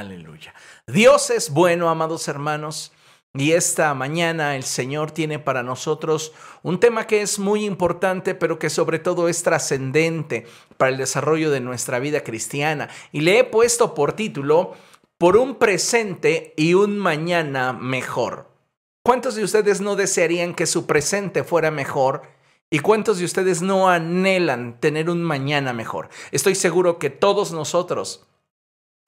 Aleluya. Dios es bueno, amados hermanos. Y esta mañana el Señor tiene para nosotros un tema que es muy importante, pero que sobre todo es trascendente para el desarrollo de nuestra vida cristiana. Y le he puesto por título, por un presente y un mañana mejor. ¿Cuántos de ustedes no desearían que su presente fuera mejor? ¿Y cuántos de ustedes no anhelan tener un mañana mejor? Estoy seguro que todos nosotros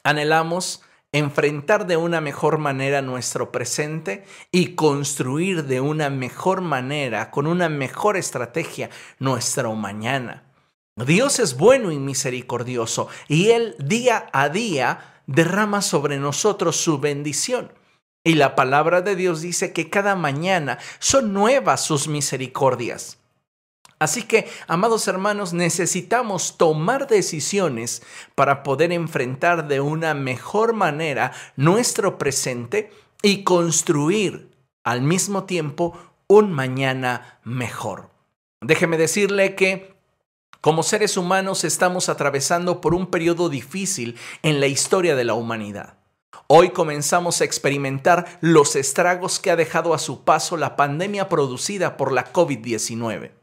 anhelamos enfrentar de una mejor manera nuestro presente y construir de una mejor manera, con una mejor estrategia, nuestro mañana. Dios es bueno y misericordioso y Él día a día derrama sobre nosotros su bendición. Y la palabra de Dios dice que cada mañana son nuevas sus misericordias. Así que, amados hermanos, necesitamos tomar decisiones para poder enfrentar de una mejor manera nuestro presente y construir al mismo tiempo un mañana mejor. Déjeme decirle que como seres humanos estamos atravesando por un periodo difícil en la historia de la humanidad. Hoy comenzamos a experimentar los estragos que ha dejado a su paso la pandemia producida por la COVID-19.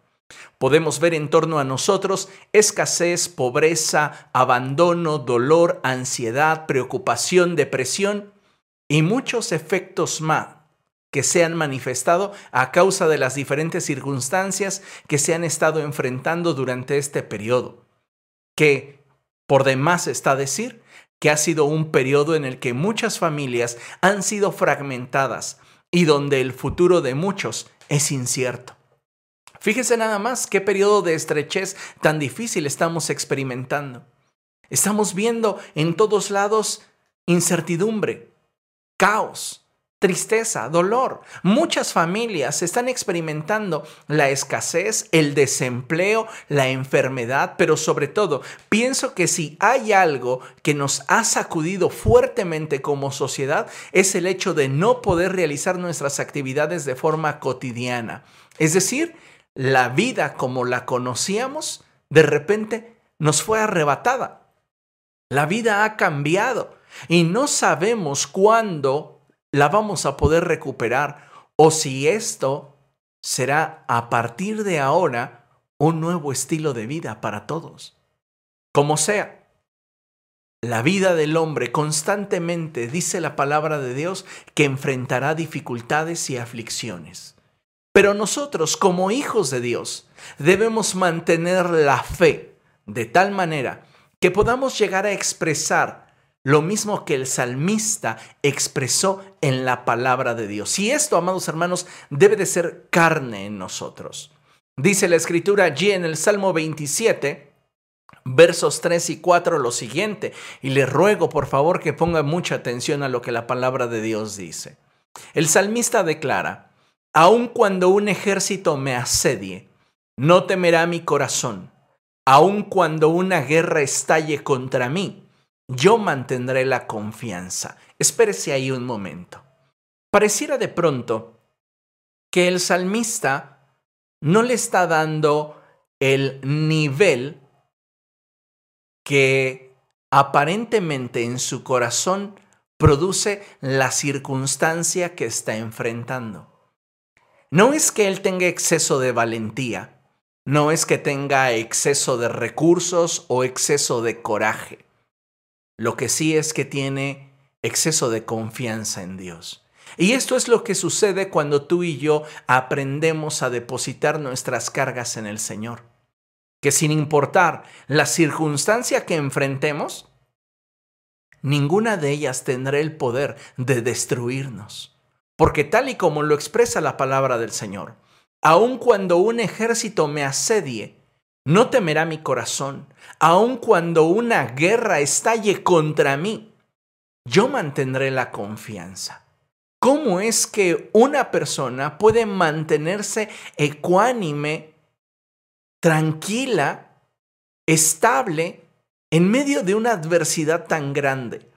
Podemos ver en torno a nosotros escasez, pobreza, abandono, dolor, ansiedad, preocupación, depresión y muchos efectos más que se han manifestado a causa de las diferentes circunstancias que se han estado enfrentando durante este periodo. Que, por demás está decir, que ha sido un periodo en el que muchas familias han sido fragmentadas y donde el futuro de muchos es incierto. Fíjese nada más qué periodo de estrechez tan difícil estamos experimentando. Estamos viendo en todos lados incertidumbre, caos, tristeza, dolor. Muchas familias están experimentando la escasez, el desempleo, la enfermedad, pero sobre todo pienso que si hay algo que nos ha sacudido fuertemente como sociedad es el hecho de no poder realizar nuestras actividades de forma cotidiana. Es decir, la vida como la conocíamos, de repente nos fue arrebatada. La vida ha cambiado y no sabemos cuándo la vamos a poder recuperar o si esto será a partir de ahora un nuevo estilo de vida para todos. Como sea, la vida del hombre constantemente, dice la palabra de Dios, que enfrentará dificultades y aflicciones. Pero nosotros, como hijos de Dios, debemos mantener la fe de tal manera que podamos llegar a expresar lo mismo que el salmista expresó en la palabra de Dios. Y esto, amados hermanos, debe de ser carne en nosotros. Dice la escritura allí en el Salmo 27, versos 3 y 4 lo siguiente, y le ruego por favor que ponga mucha atención a lo que la palabra de Dios dice. El salmista declara, Aun cuando un ejército me asedie, no temerá mi corazón. Aun cuando una guerra estalle contra mí, yo mantendré la confianza. Espérese ahí un momento. Pareciera de pronto que el salmista no le está dando el nivel que aparentemente en su corazón produce la circunstancia que está enfrentando. No es que él tenga exceso de valentía, no es que tenga exceso de recursos o exceso de coraje. Lo que sí es que tiene exceso de confianza en Dios. Y esto es lo que sucede cuando tú y yo aprendemos a depositar nuestras cargas en el Señor. Que sin importar la circunstancia que enfrentemos, ninguna de ellas tendrá el poder de destruirnos. Porque tal y como lo expresa la palabra del Señor, aun cuando un ejército me asedie, no temerá mi corazón, aun cuando una guerra estalle contra mí, yo mantendré la confianza. ¿Cómo es que una persona puede mantenerse ecuánime, tranquila, estable, en medio de una adversidad tan grande?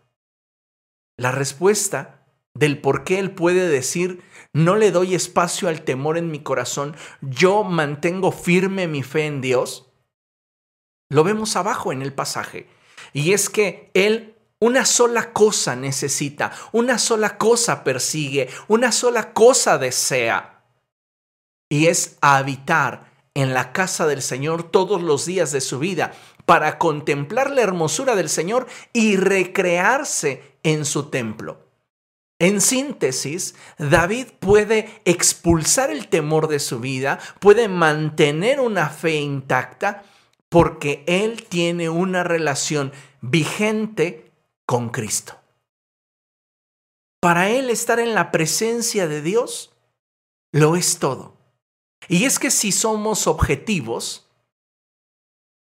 La respuesta del por qué él puede decir, no le doy espacio al temor en mi corazón, yo mantengo firme mi fe en Dios, lo vemos abajo en el pasaje. Y es que él una sola cosa necesita, una sola cosa persigue, una sola cosa desea. Y es habitar en la casa del Señor todos los días de su vida para contemplar la hermosura del Señor y recrearse en su templo. En síntesis, David puede expulsar el temor de su vida, puede mantener una fe intacta porque él tiene una relación vigente con Cristo. Para él estar en la presencia de Dios lo es todo. Y es que si somos objetivos,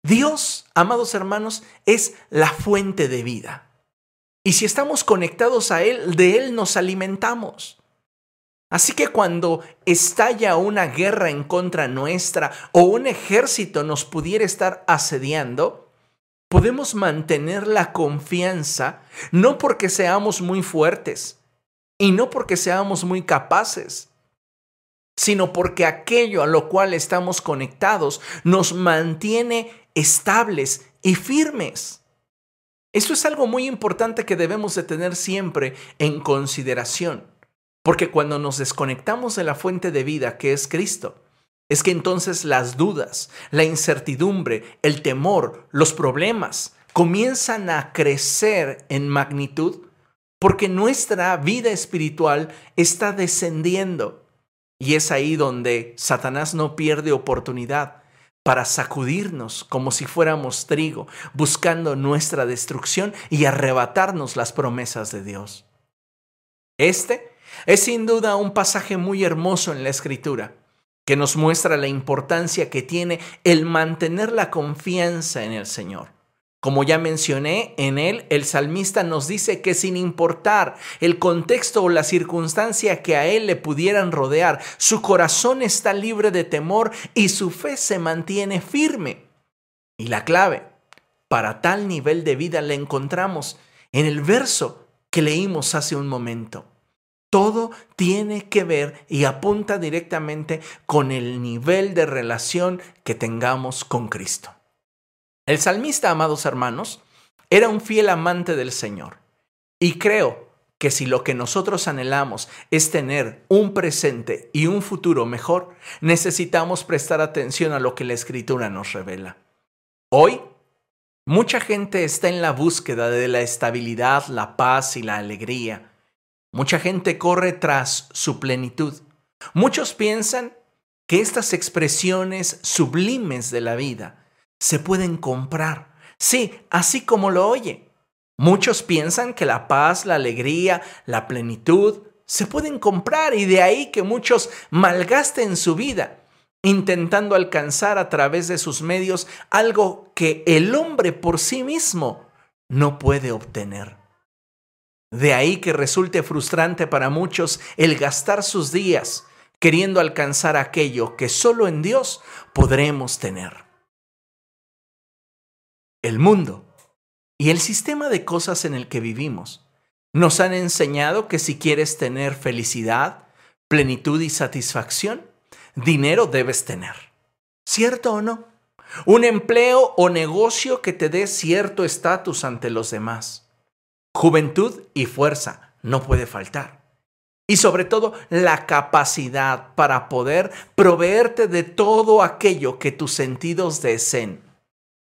Dios, amados hermanos, es la fuente de vida. Y si estamos conectados a Él, de Él nos alimentamos. Así que cuando estalla una guerra en contra nuestra o un ejército nos pudiera estar asediando, podemos mantener la confianza no porque seamos muy fuertes y no porque seamos muy capaces, sino porque aquello a lo cual estamos conectados nos mantiene estables y firmes. Eso es algo muy importante que debemos de tener siempre en consideración, porque cuando nos desconectamos de la fuente de vida que es Cristo, es que entonces las dudas, la incertidumbre, el temor, los problemas comienzan a crecer en magnitud porque nuestra vida espiritual está descendiendo. Y es ahí donde Satanás no pierde oportunidad para sacudirnos como si fuéramos trigo, buscando nuestra destrucción y arrebatarnos las promesas de Dios. Este es sin duda un pasaje muy hermoso en la Escritura que nos muestra la importancia que tiene el mantener la confianza en el Señor. Como ya mencioné, en él el salmista nos dice que sin importar el contexto o la circunstancia que a él le pudieran rodear, su corazón está libre de temor y su fe se mantiene firme. Y la clave para tal nivel de vida la encontramos en el verso que leímos hace un momento. Todo tiene que ver y apunta directamente con el nivel de relación que tengamos con Cristo. El salmista, amados hermanos, era un fiel amante del Señor. Y creo que si lo que nosotros anhelamos es tener un presente y un futuro mejor, necesitamos prestar atención a lo que la Escritura nos revela. Hoy, mucha gente está en la búsqueda de la estabilidad, la paz y la alegría Mucha gente corre tras su plenitud. Muchos piensan que estas expresiones sublimes de la vida se pueden comprar. Sí, así como lo oye. Muchos piensan que la paz, la alegría, la plenitud se pueden comprar y de ahí que muchos malgasten su vida intentando alcanzar a través de sus medios algo que el hombre por sí mismo no puede obtener. De ahí que resulte frustrante para muchos el gastar sus días queriendo alcanzar aquello que solo en Dios podremos tener. El mundo y el sistema de cosas en el que vivimos nos han enseñado que si quieres tener felicidad, plenitud y satisfacción, dinero debes tener. ¿Cierto o no? Un empleo o negocio que te dé cierto estatus ante los demás Juventud y fuerza no puede faltar. Y sobre todo la capacidad para poder proveerte de todo aquello que tus sentidos deseen.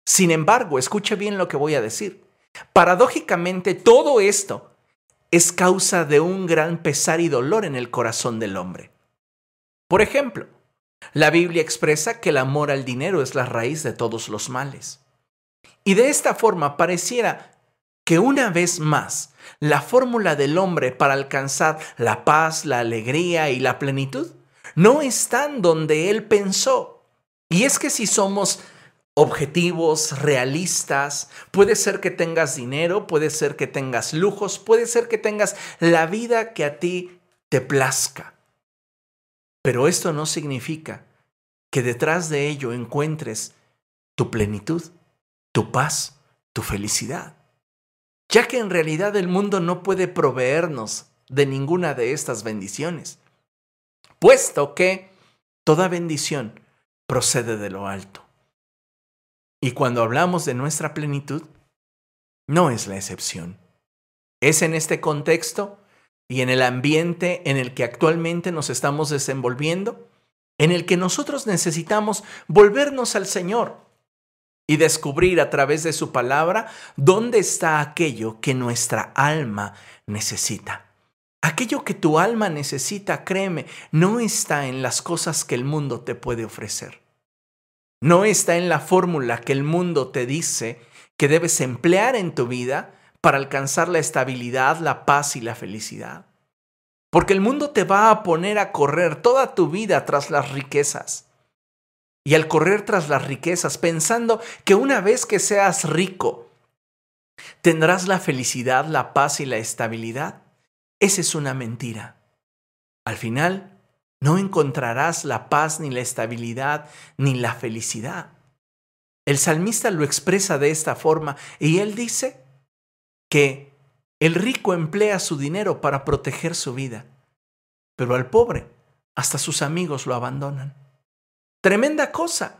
Sin embargo, escuche bien lo que voy a decir. Paradójicamente, todo esto es causa de un gran pesar y dolor en el corazón del hombre. Por ejemplo, la Biblia expresa que el amor al dinero es la raíz de todos los males. Y de esta forma pareciera que una vez más la fórmula del hombre para alcanzar la paz, la alegría y la plenitud no están donde él pensó. Y es que si somos objetivos, realistas, puede ser que tengas dinero, puede ser que tengas lujos, puede ser que tengas la vida que a ti te plazca. Pero esto no significa que detrás de ello encuentres tu plenitud, tu paz, tu felicidad ya que en realidad el mundo no puede proveernos de ninguna de estas bendiciones, puesto que toda bendición procede de lo alto. Y cuando hablamos de nuestra plenitud, no es la excepción. Es en este contexto y en el ambiente en el que actualmente nos estamos desenvolviendo, en el que nosotros necesitamos volvernos al Señor y descubrir a través de su palabra dónde está aquello que nuestra alma necesita. Aquello que tu alma necesita, créeme, no está en las cosas que el mundo te puede ofrecer. No está en la fórmula que el mundo te dice que debes emplear en tu vida para alcanzar la estabilidad, la paz y la felicidad. Porque el mundo te va a poner a correr toda tu vida tras las riquezas. Y al correr tras las riquezas, pensando que una vez que seas rico, tendrás la felicidad, la paz y la estabilidad, esa es una mentira. Al final, no encontrarás la paz ni la estabilidad ni la felicidad. El salmista lo expresa de esta forma y él dice que el rico emplea su dinero para proteger su vida, pero al pobre hasta sus amigos lo abandonan. Tremenda cosa.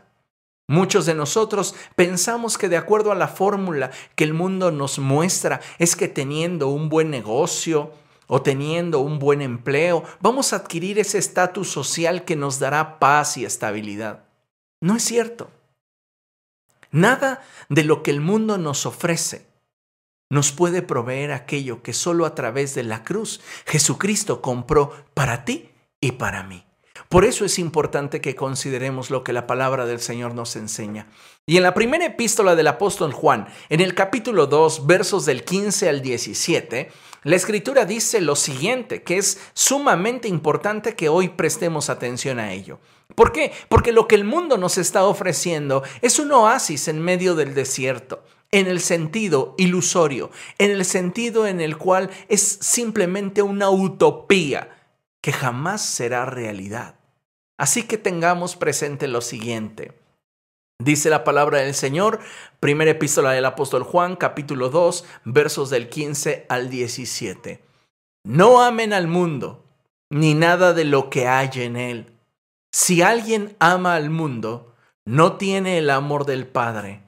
Muchos de nosotros pensamos que de acuerdo a la fórmula que el mundo nos muestra es que teniendo un buen negocio, o teniendo un buen empleo, vamos a adquirir ese estatus social que nos dará paz y estabilidad. No es cierto. Nada de lo que el mundo nos ofrece nos puede proveer aquello que solo a través de la cruz Jesucristo compró para ti y para mí. Por eso es importante que consideremos lo que la palabra del Señor nos enseña. Y en la primera epístola del apóstol Juan, en el capítulo 2, versos del 15 al 17, la escritura dice lo siguiente, que es sumamente importante que hoy prestemos atención a ello. ¿Por qué? Porque lo que el mundo nos está ofreciendo es un oasis en medio del desierto en el sentido ilusorio, en el sentido en el cual es simplemente una utopía que jamás será realidad. Así que tengamos presente lo siguiente. Dice la palabra del Señor, primera epístola del apóstol Juan, capítulo 2, versos del 15 al 17. No amen al mundo, ni nada de lo que hay en él. Si alguien ama al mundo, no tiene el amor del Padre,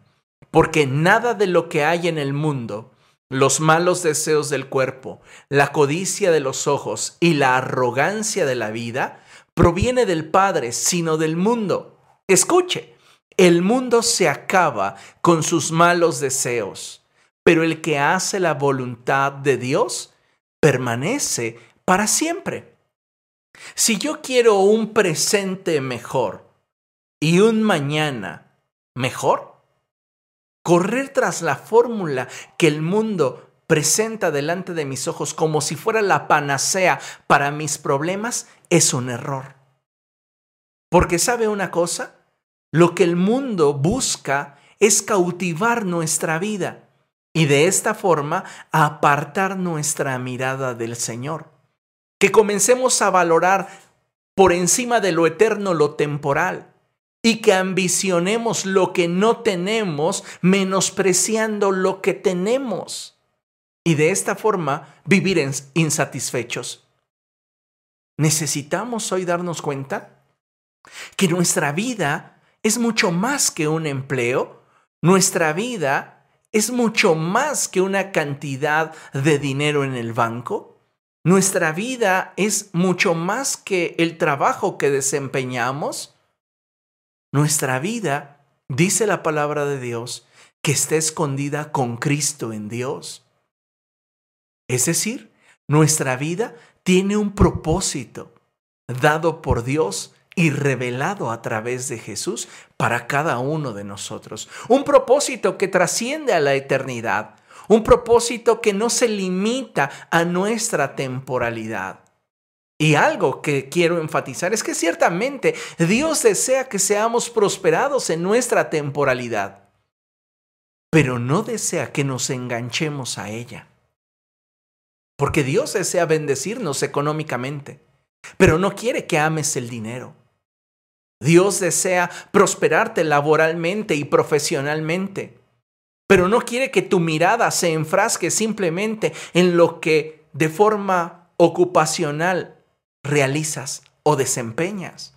porque nada de lo que hay en el mundo, los malos deseos del cuerpo, la codicia de los ojos y la arrogancia de la vida, proviene del Padre, sino del mundo. Escuche, el mundo se acaba con sus malos deseos, pero el que hace la voluntad de Dios permanece para siempre. Si yo quiero un presente mejor y un mañana mejor, correr tras la fórmula que el mundo presenta delante de mis ojos como si fuera la panacea para mis problemas es un error. Porque sabe una cosa, lo que el mundo busca es cautivar nuestra vida y de esta forma apartar nuestra mirada del Señor. Que comencemos a valorar por encima de lo eterno lo temporal y que ambicionemos lo que no tenemos menospreciando lo que tenemos y de esta forma vivir insatisfechos. Necesitamos hoy darnos cuenta que nuestra vida es mucho más que un empleo, nuestra vida es mucho más que una cantidad de dinero en el banco, nuestra vida es mucho más que el trabajo que desempeñamos, nuestra vida, dice la palabra de Dios, que está escondida con Cristo en Dios. Es decir, nuestra vida tiene un propósito dado por Dios y revelado a través de Jesús para cada uno de nosotros. Un propósito que trasciende a la eternidad. Un propósito que no se limita a nuestra temporalidad. Y algo que quiero enfatizar es que ciertamente Dios desea que seamos prosperados en nuestra temporalidad, pero no desea que nos enganchemos a ella. Porque Dios desea bendecirnos económicamente, pero no quiere que ames el dinero. Dios desea prosperarte laboralmente y profesionalmente, pero no quiere que tu mirada se enfrasque simplemente en lo que de forma ocupacional realizas o desempeñas.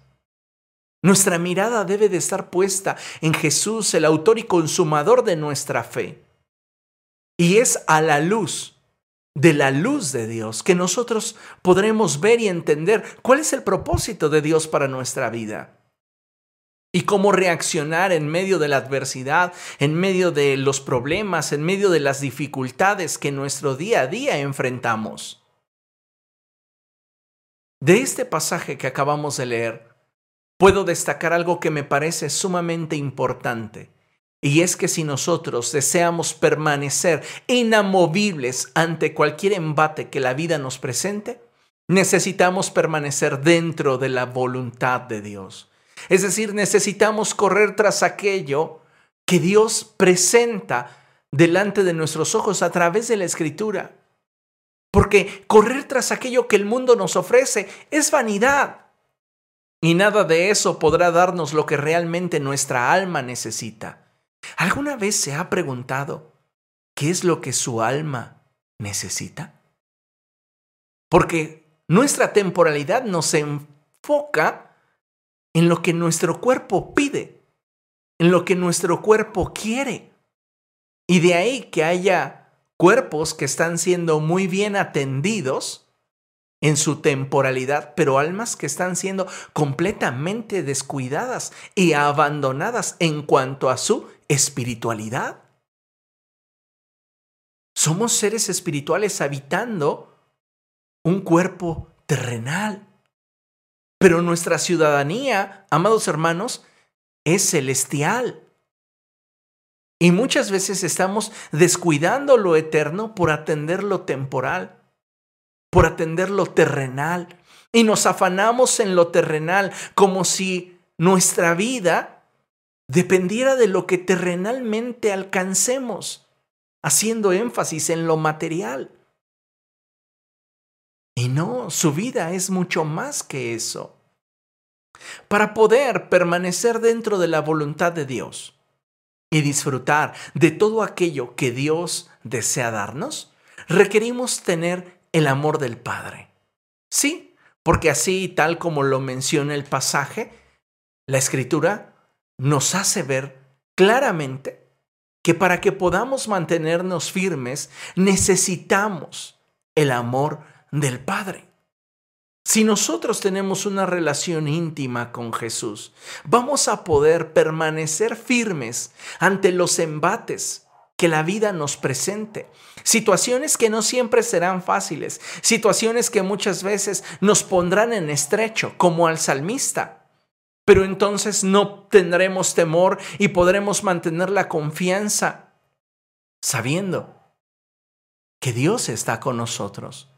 Nuestra mirada debe de estar puesta en Jesús, el autor y consumador de nuestra fe. Y es a la luz de la luz de Dios, que nosotros podremos ver y entender cuál es el propósito de Dios para nuestra vida y cómo reaccionar en medio de la adversidad, en medio de los problemas, en medio de las dificultades que nuestro día a día enfrentamos. De este pasaje que acabamos de leer, puedo destacar algo que me parece sumamente importante. Y es que si nosotros deseamos permanecer inamovibles ante cualquier embate que la vida nos presente, necesitamos permanecer dentro de la voluntad de Dios. Es decir, necesitamos correr tras aquello que Dios presenta delante de nuestros ojos a través de la escritura. Porque correr tras aquello que el mundo nos ofrece es vanidad. Y nada de eso podrá darnos lo que realmente nuestra alma necesita. ¿Alguna vez se ha preguntado qué es lo que su alma necesita? Porque nuestra temporalidad nos enfoca en lo que nuestro cuerpo pide, en lo que nuestro cuerpo quiere. Y de ahí que haya cuerpos que están siendo muy bien atendidos en su temporalidad, pero almas que están siendo completamente descuidadas y abandonadas en cuanto a su espiritualidad. Somos seres espirituales habitando un cuerpo terrenal. Pero nuestra ciudadanía, amados hermanos, es celestial. Y muchas veces estamos descuidando lo eterno por atender lo temporal, por atender lo terrenal. Y nos afanamos en lo terrenal como si nuestra vida dependiera de lo que terrenalmente alcancemos, haciendo énfasis en lo material. Y no, su vida es mucho más que eso. Para poder permanecer dentro de la voluntad de Dios y disfrutar de todo aquello que Dios desea darnos, requerimos tener el amor del Padre. Sí, porque así, tal como lo menciona el pasaje, la escritura nos hace ver claramente que para que podamos mantenernos firmes necesitamos el amor del Padre. Si nosotros tenemos una relación íntima con Jesús, vamos a poder permanecer firmes ante los embates que la vida nos presente. Situaciones que no siempre serán fáciles, situaciones que muchas veces nos pondrán en estrecho, como al salmista. Pero entonces no tendremos temor y podremos mantener la confianza sabiendo que Dios está con nosotros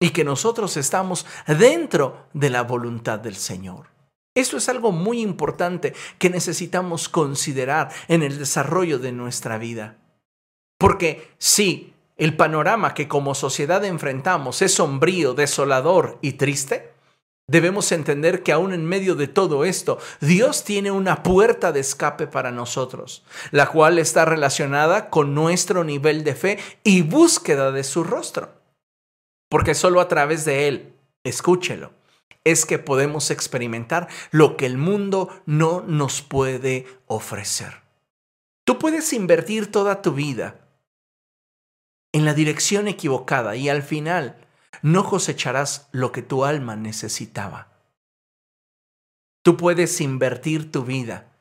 y que nosotros estamos dentro de la voluntad del Señor. Esto es algo muy importante que necesitamos considerar en el desarrollo de nuestra vida. Porque si el panorama que como sociedad enfrentamos es sombrío, desolador y triste, debemos entender que aún en medio de todo esto, Dios tiene una puerta de escape para nosotros, la cual está relacionada con nuestro nivel de fe y búsqueda de su rostro porque solo a través de Él, escúchelo, es que podemos experimentar lo que el mundo no nos puede ofrecer. Tú puedes invertir toda tu vida en la dirección equivocada y al final no cosecharás lo que tu alma necesitaba. Tú puedes invertir tu vida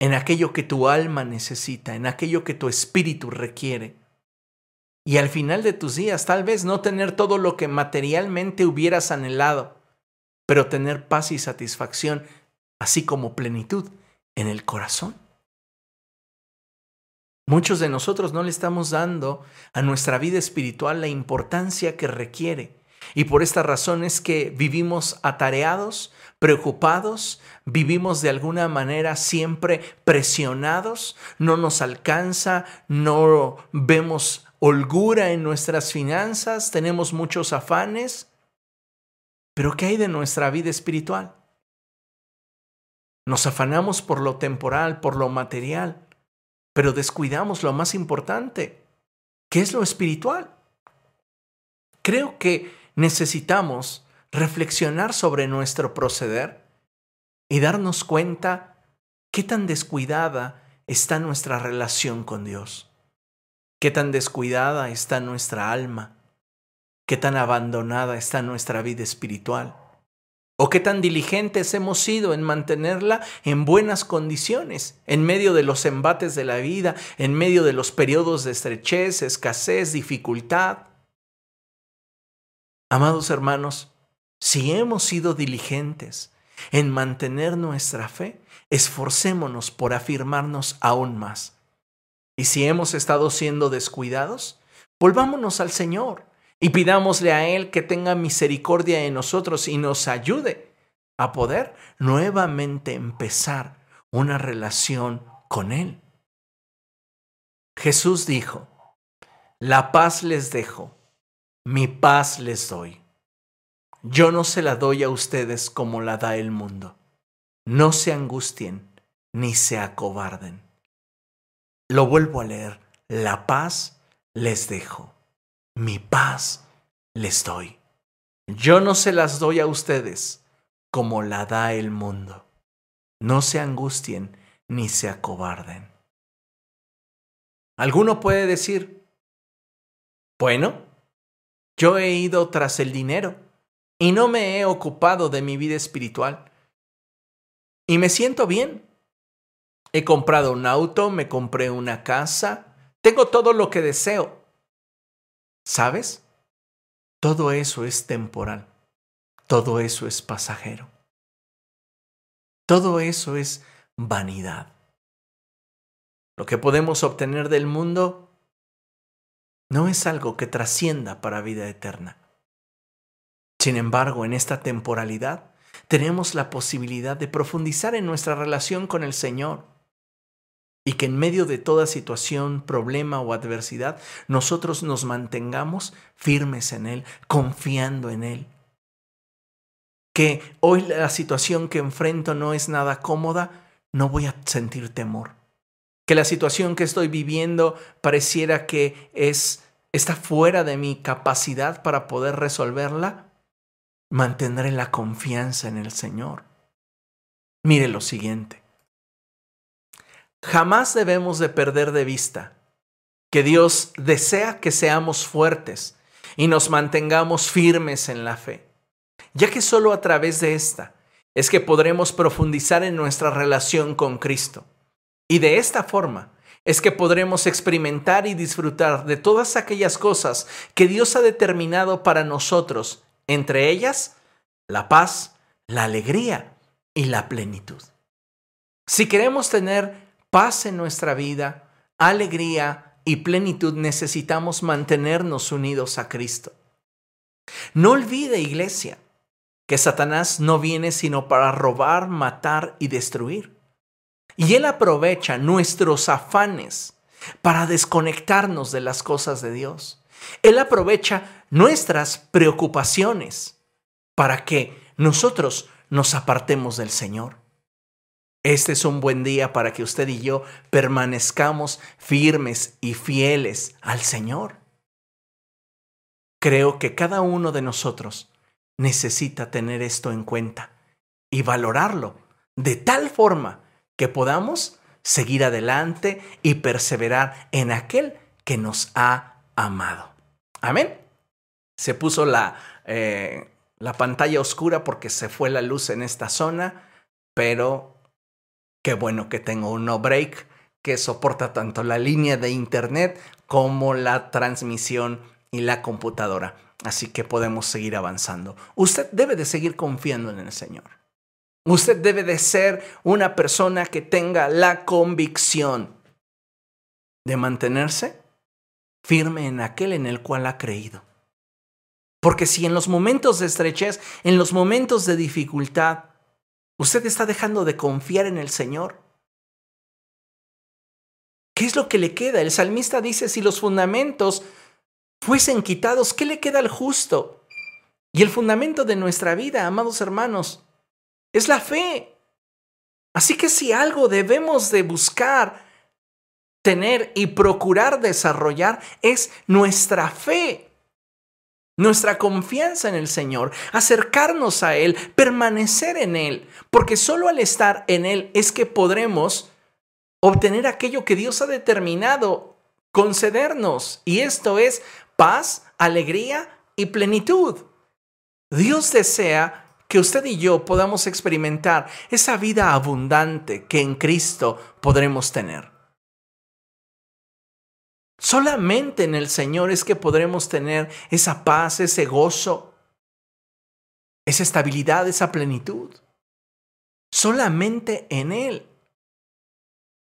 en aquello que tu alma necesita, en aquello que tu espíritu requiere y al final de tus días tal vez no tener todo lo que materialmente hubieras anhelado, pero tener paz y satisfacción, así como plenitud en el corazón. Muchos de nosotros no le estamos dando a nuestra vida espiritual la importancia que requiere. Y por esta razón es que vivimos atareados, preocupados, vivimos de alguna manera siempre presionados, no nos alcanza, no vemos holgura en nuestras finanzas, tenemos muchos afanes, pero ¿qué hay de nuestra vida espiritual? Nos afanamos por lo temporal, por lo material, pero descuidamos lo más importante, que es lo espiritual. Creo que necesitamos reflexionar sobre nuestro proceder y darnos cuenta qué tan descuidada está nuestra relación con Dios. Qué tan descuidada está nuestra alma. qué tan abandonada está nuestra vida espiritual o qué tan diligentes hemos sido en mantenerla en buenas condiciones, en medio de los embates de la vida, en medio de los periodos de estrechez, escasez, dificultad. Amados hermanos, si hemos sido diligentes en mantener nuestra fe, esforcémonos por afirmarnos aún más. Y si hemos estado siendo descuidados, volvámonos al Señor y pidámosle a Él que tenga misericordia de nosotros y nos ayude a poder nuevamente empezar una relación con Él. Jesús dijo, la paz les dejo, mi paz les doy. Yo no se la doy a ustedes como la da el mundo. No se angustien ni se acobarden. Lo vuelvo a leer, la paz les dejo mi paz les doy. Yo no se las doy a ustedes como la da el mundo. No se angustien ni se acobarden. Alguno puede decir, bueno, yo he ido tras el dinero y no me he ocupado de mi vida espiritual. Y me siento bien. He comprado un auto, me compré una casa, tengo todo lo que deseo ¿Sabes? Todo eso es temporal. Todo eso es pasajero. Todo eso es vanidad. Lo que podemos obtener del mundo no es algo que trascienda para vida eterna. Sin embargo, en esta temporalidad tenemos la posibilidad de profundizar en nuestra relación con el Señor y que en medio de toda situación, problema o adversidad, nosotros nos mantengamos firmes en Él, confiando en Él. Que hoy la situación que enfrento no es nada cómoda, no voy a sentir temor. Que la situación que estoy viviendo pareciera que es está fuera de mi capacidad para poder resolverla, mantendré la confianza en el Señor. Mire lo siguiente. Jamás debemos de perder de vista que Dios desea que seamos fuertes y nos mantengamos firmes en la fe, ya que solo a través de esta es que podremos profundizar en nuestra relación con Cristo. Y de esta forma es que podremos experimentar y disfrutar de todas aquellas cosas que Dios ha determinado para nosotros, entre ellas la paz, la alegría y la plenitud. Si queremos tener paz en nuestra vida, alegría y plenitud, necesitamos mantenernos unidos a Cristo. No olvide, iglesia, que Satanás no viene sino para robar, matar y destruir. Y él aprovecha nuestros afanes para desconectarnos de las cosas de Dios. Él aprovecha nuestras preocupaciones para que nosotros nos apartemos del Señor. Este es un buen día para que usted y yo permanezcamos firmes y fieles al Señor. Creo que cada uno de nosotros necesita tener esto en cuenta y valorarlo de tal forma que podamos seguir adelante y perseverar en aquel que nos ha amado. Amén. Se puso la, eh, la pantalla oscura porque se fue la luz en esta zona, pero Qué bueno que tengo un no break que soporta tanto la línea de internet como la transmisión y la computadora. Así que podemos seguir avanzando. Usted debe de seguir confiando en el Señor. Usted debe de ser una persona que tenga la convicción de mantenerse firme en aquel en el cual ha creído. Porque si en los momentos de estrechez, en los momentos de dificultad, ¿Usted está dejando de confiar en el Señor? ¿Qué es lo que le queda? El salmista dice, si los fundamentos fuesen quitados, ¿qué le queda al justo? Y el fundamento de nuestra vida, amados hermanos, es la fe. Así que si algo debemos de buscar, tener y procurar desarrollar es nuestra fe nuestra confianza en el Señor, acercarnos a Él, permanecer en Él, porque solo al estar en Él es que podremos obtener aquello que Dios ha determinado concedernos, y esto es paz, alegría, y plenitud. Dios desea que usted y yo podamos experimentar esa vida abundante que en Cristo podremos tener. Solamente en el Señor es que podremos tener esa paz, ese gozo, esa estabilidad, esa plenitud. Solamente en Él.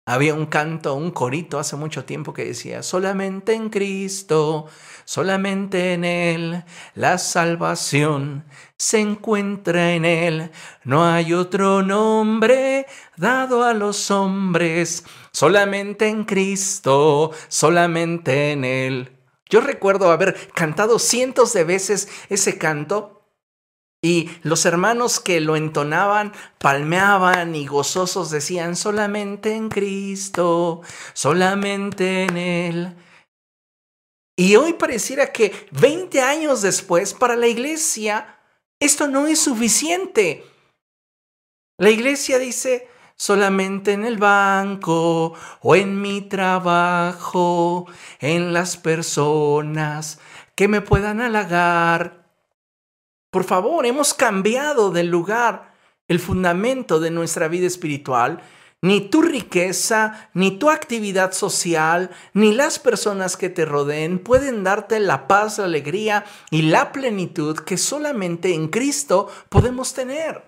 Había un canto, un corito hace mucho tiempo que decía, solamente en Cristo, solamente en Él, la salvación se encuentra en Él. No hay otro nombre dado a los hombres, solamente en Cristo, solamente en Él. Yo recuerdo haber cantado cientos de veces ese canto y los hermanos que lo entonaban palmeaban y gozosos decían, solamente en Cristo, solamente en Él. Y hoy pareciera que 20 años después, para la iglesia, esto no es suficiente. La iglesia dice, solamente en el banco o en mi trabajo, en las personas que me puedan halagar por favor, hemos cambiado de lugar el fundamento de nuestra vida espiritual. Ni tu riqueza, ni tu actividad social, ni las personas que te rodeen pueden darte la paz, la alegría y la plenitud que solamente en Cristo podemos tener.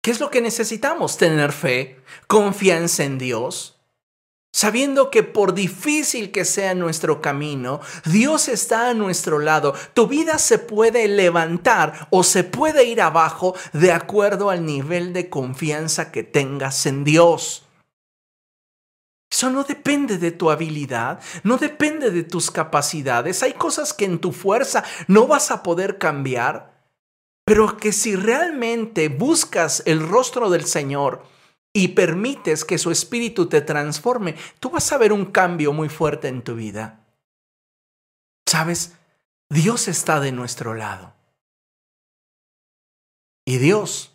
¿Qué es lo que necesitamos? Tener fe, confianza en Dios, sabiendo que por difícil que sea nuestro camino, Dios está a nuestro lado. Tu vida se puede levantar o se puede ir abajo de acuerdo al nivel de confianza que tengas en Dios. Eso no depende de tu habilidad, no depende de tus capacidades. Hay cosas que en tu fuerza no vas a poder cambiar, pero que si realmente buscas el rostro del Señor, y permites que su espíritu te transforme, tú vas a ver un cambio muy fuerte en tu vida. ¿Sabes? Dios está de nuestro lado. Y Dios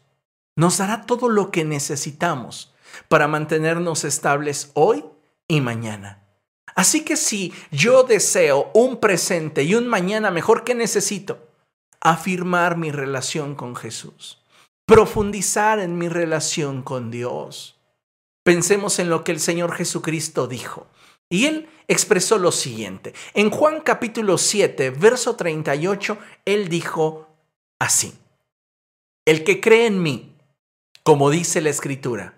nos dará todo lo que necesitamos para mantenernos estables hoy y mañana. Así que si yo deseo un presente y un mañana mejor, que necesito? Afirmar mi relación con Jesús profundizar en mi relación con Dios. Pensemos en lo que el Señor Jesucristo dijo. Y él expresó lo siguiente. En Juan capítulo 7, verso 38, él dijo así. El que cree en mí, como dice la escritura,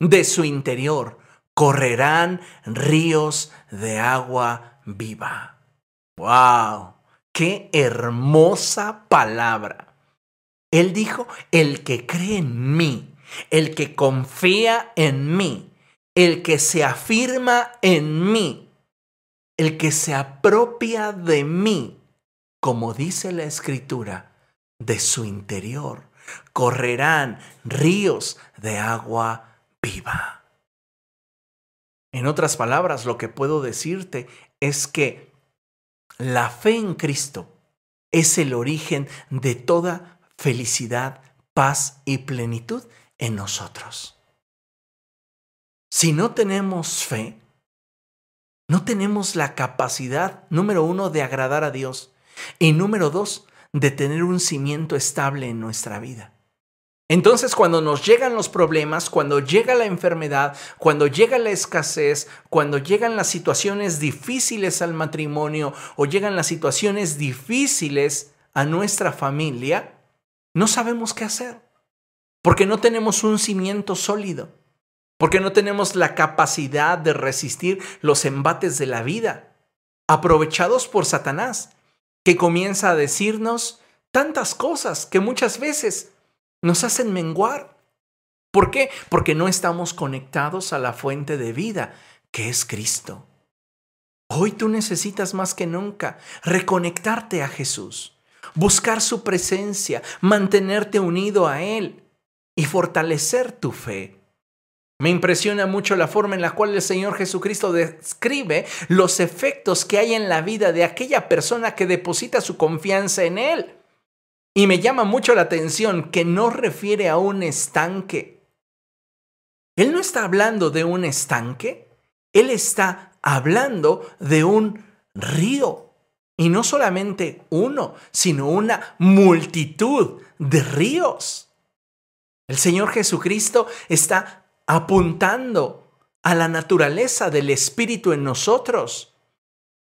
de su interior correrán ríos de agua viva. ¡Wow! ¡Qué hermosa palabra! Él dijo, el que cree en mí, el que confía en mí, el que se afirma en mí, el que se apropia de mí, como dice la escritura, de su interior correrán ríos de agua viva. En otras palabras, lo que puedo decirte es que la fe en Cristo es el origen de toda felicidad, paz y plenitud en nosotros. Si no tenemos fe, no tenemos la capacidad, número uno, de agradar a Dios y número dos, de tener un cimiento estable en nuestra vida. Entonces cuando nos llegan los problemas, cuando llega la enfermedad, cuando llega la escasez, cuando llegan las situaciones difíciles al matrimonio o llegan las situaciones difíciles a nuestra familia, no sabemos qué hacer, porque no tenemos un cimiento sólido, porque no tenemos la capacidad de resistir los embates de la vida, aprovechados por Satanás, que comienza a decirnos tantas cosas que muchas veces nos hacen menguar. ¿Por qué? Porque no estamos conectados a la fuente de vida, que es Cristo. Hoy tú necesitas más que nunca reconectarte a Jesús buscar su presencia, mantenerte unido a Él y fortalecer tu fe. Me impresiona mucho la forma en la cual el Señor Jesucristo describe los efectos que hay en la vida de aquella persona que deposita su confianza en Él. Y me llama mucho la atención que no refiere a un estanque. Él no está hablando de un estanque, Él está hablando de un río Y no solamente uno, sino una multitud de ríos. El Señor Jesucristo está apuntando a la naturaleza del Espíritu en nosotros,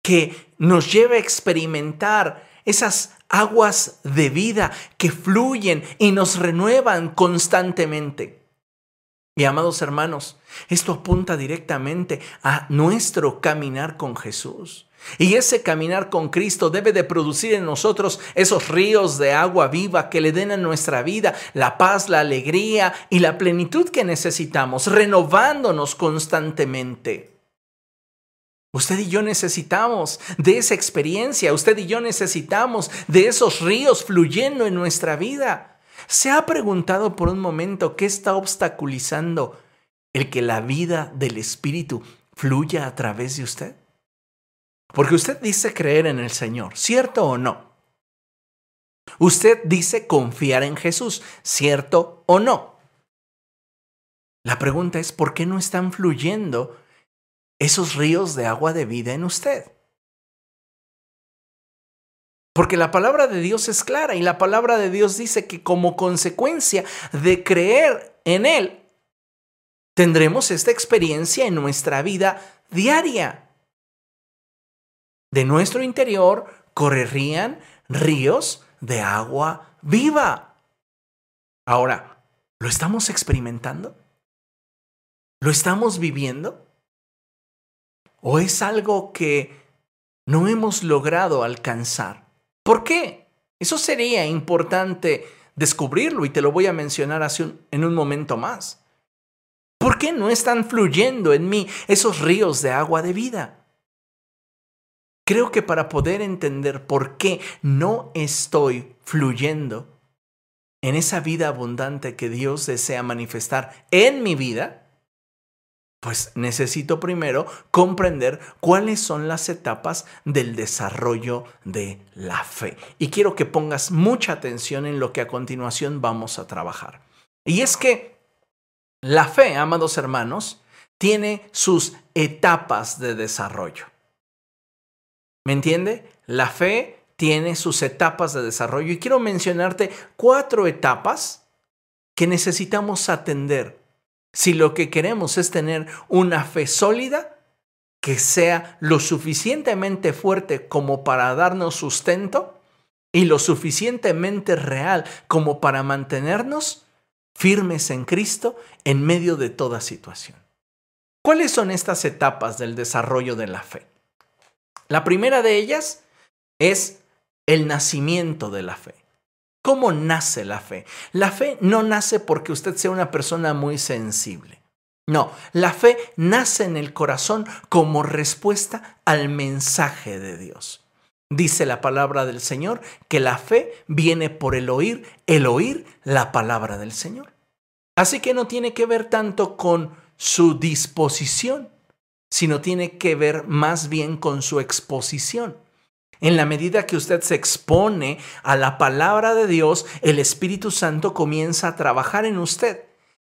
que nos lleva a experimentar esas aguas de vida que fluyen y nos renuevan constantemente. Y amados hermanos, esto apunta directamente a nuestro caminar con Jesús. Y ese caminar con Cristo debe de producir en nosotros esos ríos de agua viva que le den a nuestra vida la paz, la alegría y la plenitud que necesitamos, renovándonos constantemente. Usted y yo necesitamos de esa experiencia, usted y yo necesitamos de esos ríos fluyendo en nuestra vida. ¿Se ha preguntado por un momento qué está obstaculizando el que la vida del Espíritu fluya a través de usted? Porque usted dice creer en el Señor, ¿cierto o no? Usted dice confiar en Jesús, ¿cierto o no? La pregunta es, ¿por qué no están fluyendo esos ríos de agua de vida en usted? Porque la palabra de Dios es clara y la palabra de Dios dice que como consecuencia de creer en Él, tendremos esta experiencia en nuestra vida diaria de nuestro interior correrían ríos de agua viva. Ahora, ¿lo estamos experimentando? ¿Lo estamos viviendo? ¿O es algo que no hemos logrado alcanzar? ¿Por qué? Eso sería importante descubrirlo y te lo voy a mencionar en un momento más. ¿Por qué no están fluyendo en mí esos ríos de agua de vida? Creo que para poder entender por qué no estoy fluyendo en esa vida abundante que Dios desea manifestar en mi vida, pues necesito primero comprender cuáles son las etapas del desarrollo de la fe. Y quiero que pongas mucha atención en lo que a continuación vamos a trabajar. Y es que la fe, amados hermanos, tiene sus etapas de desarrollo. ¿Me entiende? La fe tiene sus etapas de desarrollo y quiero mencionarte cuatro etapas que necesitamos atender si lo que queremos es tener una fe sólida que sea lo suficientemente fuerte como para darnos sustento y lo suficientemente real como para mantenernos firmes en Cristo en medio de toda situación. ¿Cuáles son estas etapas del desarrollo de la fe? La primera de ellas es el nacimiento de la fe. ¿Cómo nace la fe? La fe no nace porque usted sea una persona muy sensible. No, la fe nace en el corazón como respuesta al mensaje de Dios. Dice la palabra del Señor que la fe viene por el oír, el oír la palabra del Señor. Así que no tiene que ver tanto con su disposición, sino tiene que ver más bien con su exposición. En la medida que usted se expone a la palabra de Dios, el Espíritu Santo comienza a trabajar en usted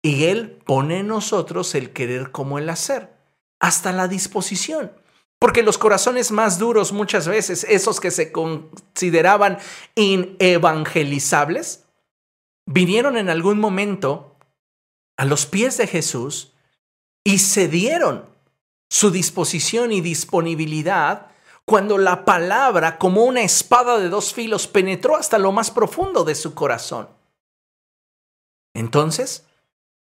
y Él pone en nosotros el querer como el hacer, hasta la disposición. Porque los corazones más duros muchas veces, esos que se consideraban inevangelizables, vinieron en algún momento a los pies de Jesús y cedieron su disposición y disponibilidad cuando la palabra, como una espada de dos filos, penetró hasta lo más profundo de su corazón. Entonces,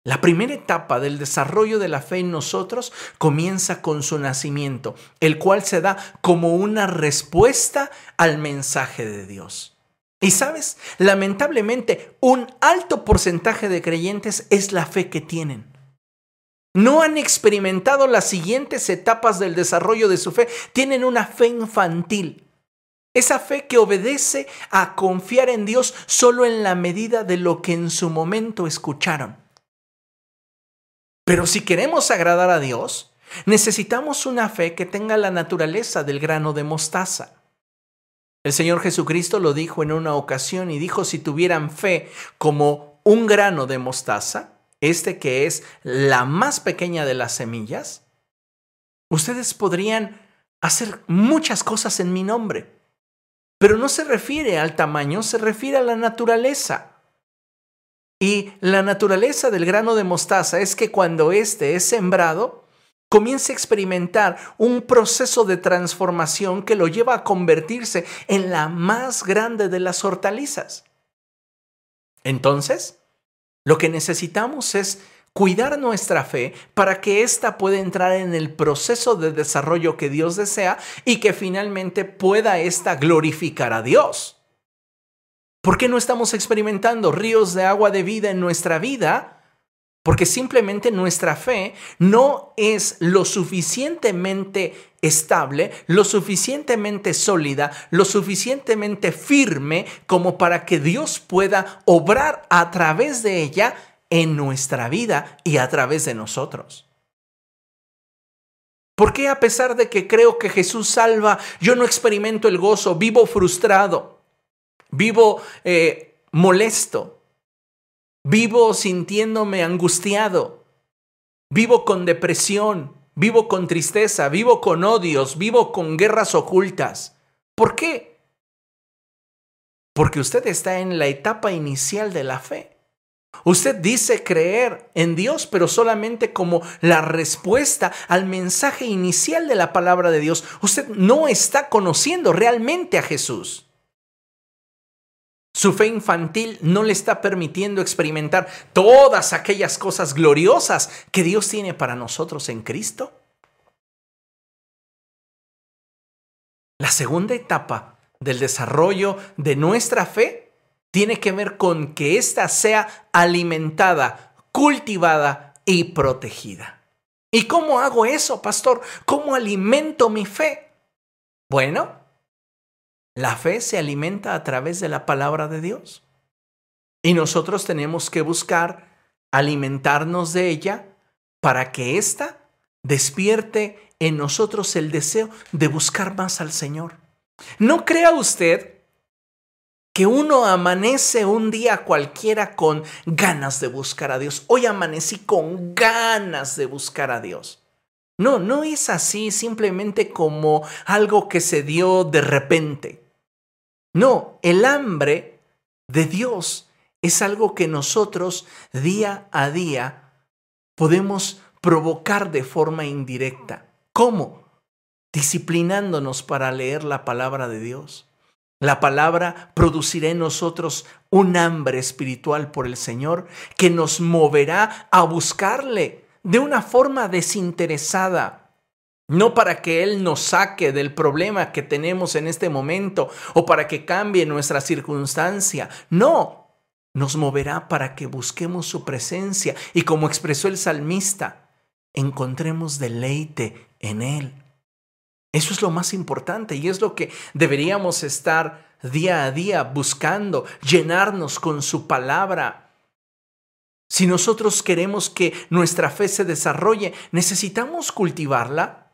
la primera etapa del desarrollo de la fe en nosotros comienza con su nacimiento, el cual se da como una respuesta al mensaje de Dios. Y sabes, lamentablemente, un alto porcentaje de creyentes es la fe que tienen no han experimentado las siguientes etapas del desarrollo de su fe, tienen una fe infantil. Esa fe que obedece a confiar en Dios solo en la medida de lo que en su momento escucharon. Pero si queremos agradar a Dios, necesitamos una fe que tenga la naturaleza del grano de mostaza. El Señor Jesucristo lo dijo en una ocasión y dijo, si tuvieran fe como un grano de mostaza, este que es la más pequeña de las semillas, ustedes podrían hacer muchas cosas en mi nombre. Pero no se refiere al tamaño, se refiere a la naturaleza. Y la naturaleza del grano de mostaza es que cuando éste es sembrado, comienza a experimentar un proceso de transformación que lo lleva a convertirse en la más grande de las hortalizas. Entonces, lo que necesitamos es cuidar nuestra fe para que ésta pueda entrar en el proceso de desarrollo que Dios desea y que finalmente pueda ésta glorificar a Dios. ¿Por qué no estamos experimentando ríos de agua de vida en nuestra vida? Porque simplemente nuestra fe no es lo suficientemente estable, lo suficientemente sólida, lo suficientemente firme como para que Dios pueda obrar a través de ella en nuestra vida y a través de nosotros. ¿Por qué a pesar de que creo que Jesús salva, yo no experimento el gozo, vivo frustrado, vivo eh, molesto, vivo sintiéndome angustiado, vivo con depresión, vivo con tristeza, vivo con odios, vivo con guerras ocultas? ¿Por qué? Porque usted está en la etapa inicial de la fe. Usted dice creer en Dios, pero solamente como la respuesta al mensaje inicial de la palabra de Dios. Usted no está conociendo realmente a Jesús. Su fe infantil no le está permitiendo experimentar todas aquellas cosas gloriosas que Dios tiene para nosotros en Cristo. La segunda etapa del desarrollo de nuestra fe tiene que ver con que ésta sea alimentada, cultivada y protegida. ¿Y cómo hago eso, pastor? ¿Cómo alimento mi fe? Bueno, la fe se alimenta a través de la palabra de Dios. Y nosotros tenemos que buscar alimentarnos de ella para que ésta despierte en nosotros el deseo de buscar más al Señor. No crea usted que uno amanece un día cualquiera con ganas de buscar a Dios. Hoy amanecí con ganas de buscar a Dios. No, no es así simplemente como algo que se dio de repente. No, el hambre de Dios es algo que nosotros día a día podemos provocar de forma indirecta. ¿Cómo? Disciplinándonos para leer la palabra de Dios la palabra producirá en nosotros un hambre espiritual por el Señor que nos moverá a buscarle de una forma desinteresada. No para que Él nos saque del problema que tenemos en este momento o para que cambie nuestra circunstancia. No, nos moverá para que busquemos su presencia y como expresó el salmista, encontremos deleite en Él. Eso es lo más importante y es lo que deberíamos estar día a día buscando, llenarnos con su palabra. Si nosotros queremos que nuestra fe se desarrolle, necesitamos cultivarla.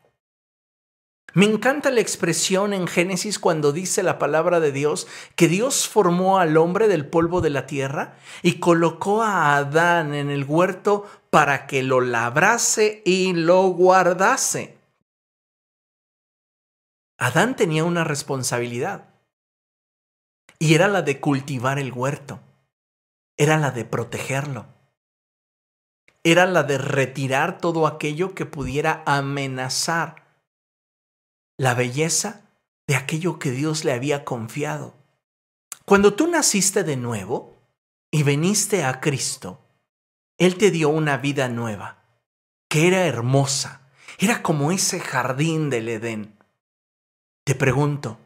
Me encanta la expresión en Génesis cuando dice la palabra de Dios que Dios formó al hombre del polvo de la tierra y colocó a Adán en el huerto para que lo labrase y lo guardase. Adán tenía una responsabilidad y era la de cultivar el huerto, era la de protegerlo, era la de retirar todo aquello que pudiera amenazar la belleza de aquello que Dios le había confiado. Cuando tú naciste de nuevo y viniste a Cristo, Él te dio una vida nueva, que era hermosa, era como ese jardín del Edén te pregunto,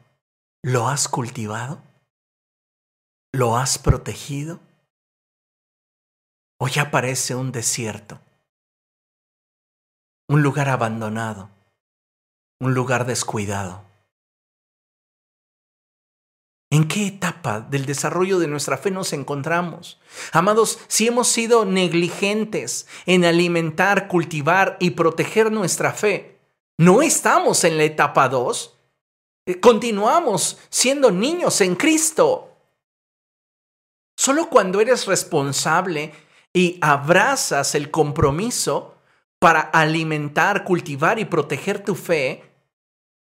¿lo has cultivado? ¿Lo has protegido? ¿O ya parece un desierto? Un lugar abandonado, un lugar descuidado. ¿En qué etapa del desarrollo de nuestra fe nos encontramos? Amados, si hemos sido negligentes en alimentar, cultivar y proteger nuestra fe, ¿no estamos en la etapa 2? Eh, continuamos siendo niños en Cristo. Solo cuando eres responsable y abrazas el compromiso para alimentar, cultivar y proteger tu fe,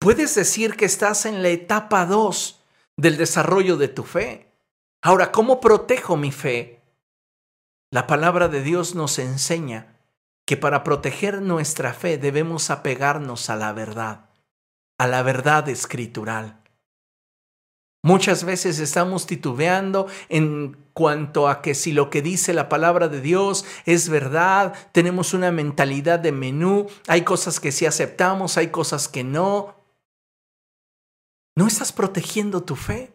puedes decir que estás en la etapa 2 del desarrollo de tu fe. Ahora, ¿cómo protejo mi fe? La palabra de Dios nos enseña que para proteger nuestra fe debemos apegarnos a la verdad, a la verdad escritural. Muchas veces estamos titubeando en cuanto a que si lo que dice la palabra de Dios es verdad, tenemos una mentalidad de menú, hay cosas que sí aceptamos, hay cosas que no. ¿No estás protegiendo tu fe?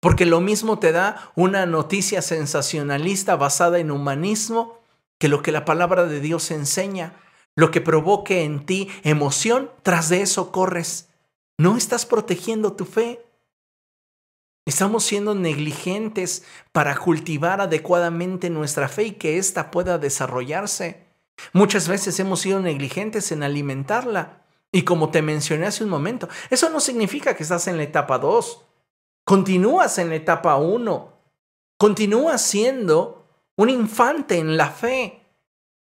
Porque lo mismo te da una noticia sensacionalista basada en humanismo que lo que la palabra de Dios enseña. Lo que provoque en ti emoción, tras de eso corres. No estás protegiendo tu fe. Estamos siendo negligentes para cultivar adecuadamente nuestra fe y que ésta pueda desarrollarse. Muchas veces hemos sido negligentes en alimentarla. Y como te mencioné hace un momento, eso no significa que estás en la etapa 2. Continúas en la etapa 1. Continúas siendo un infante en la fe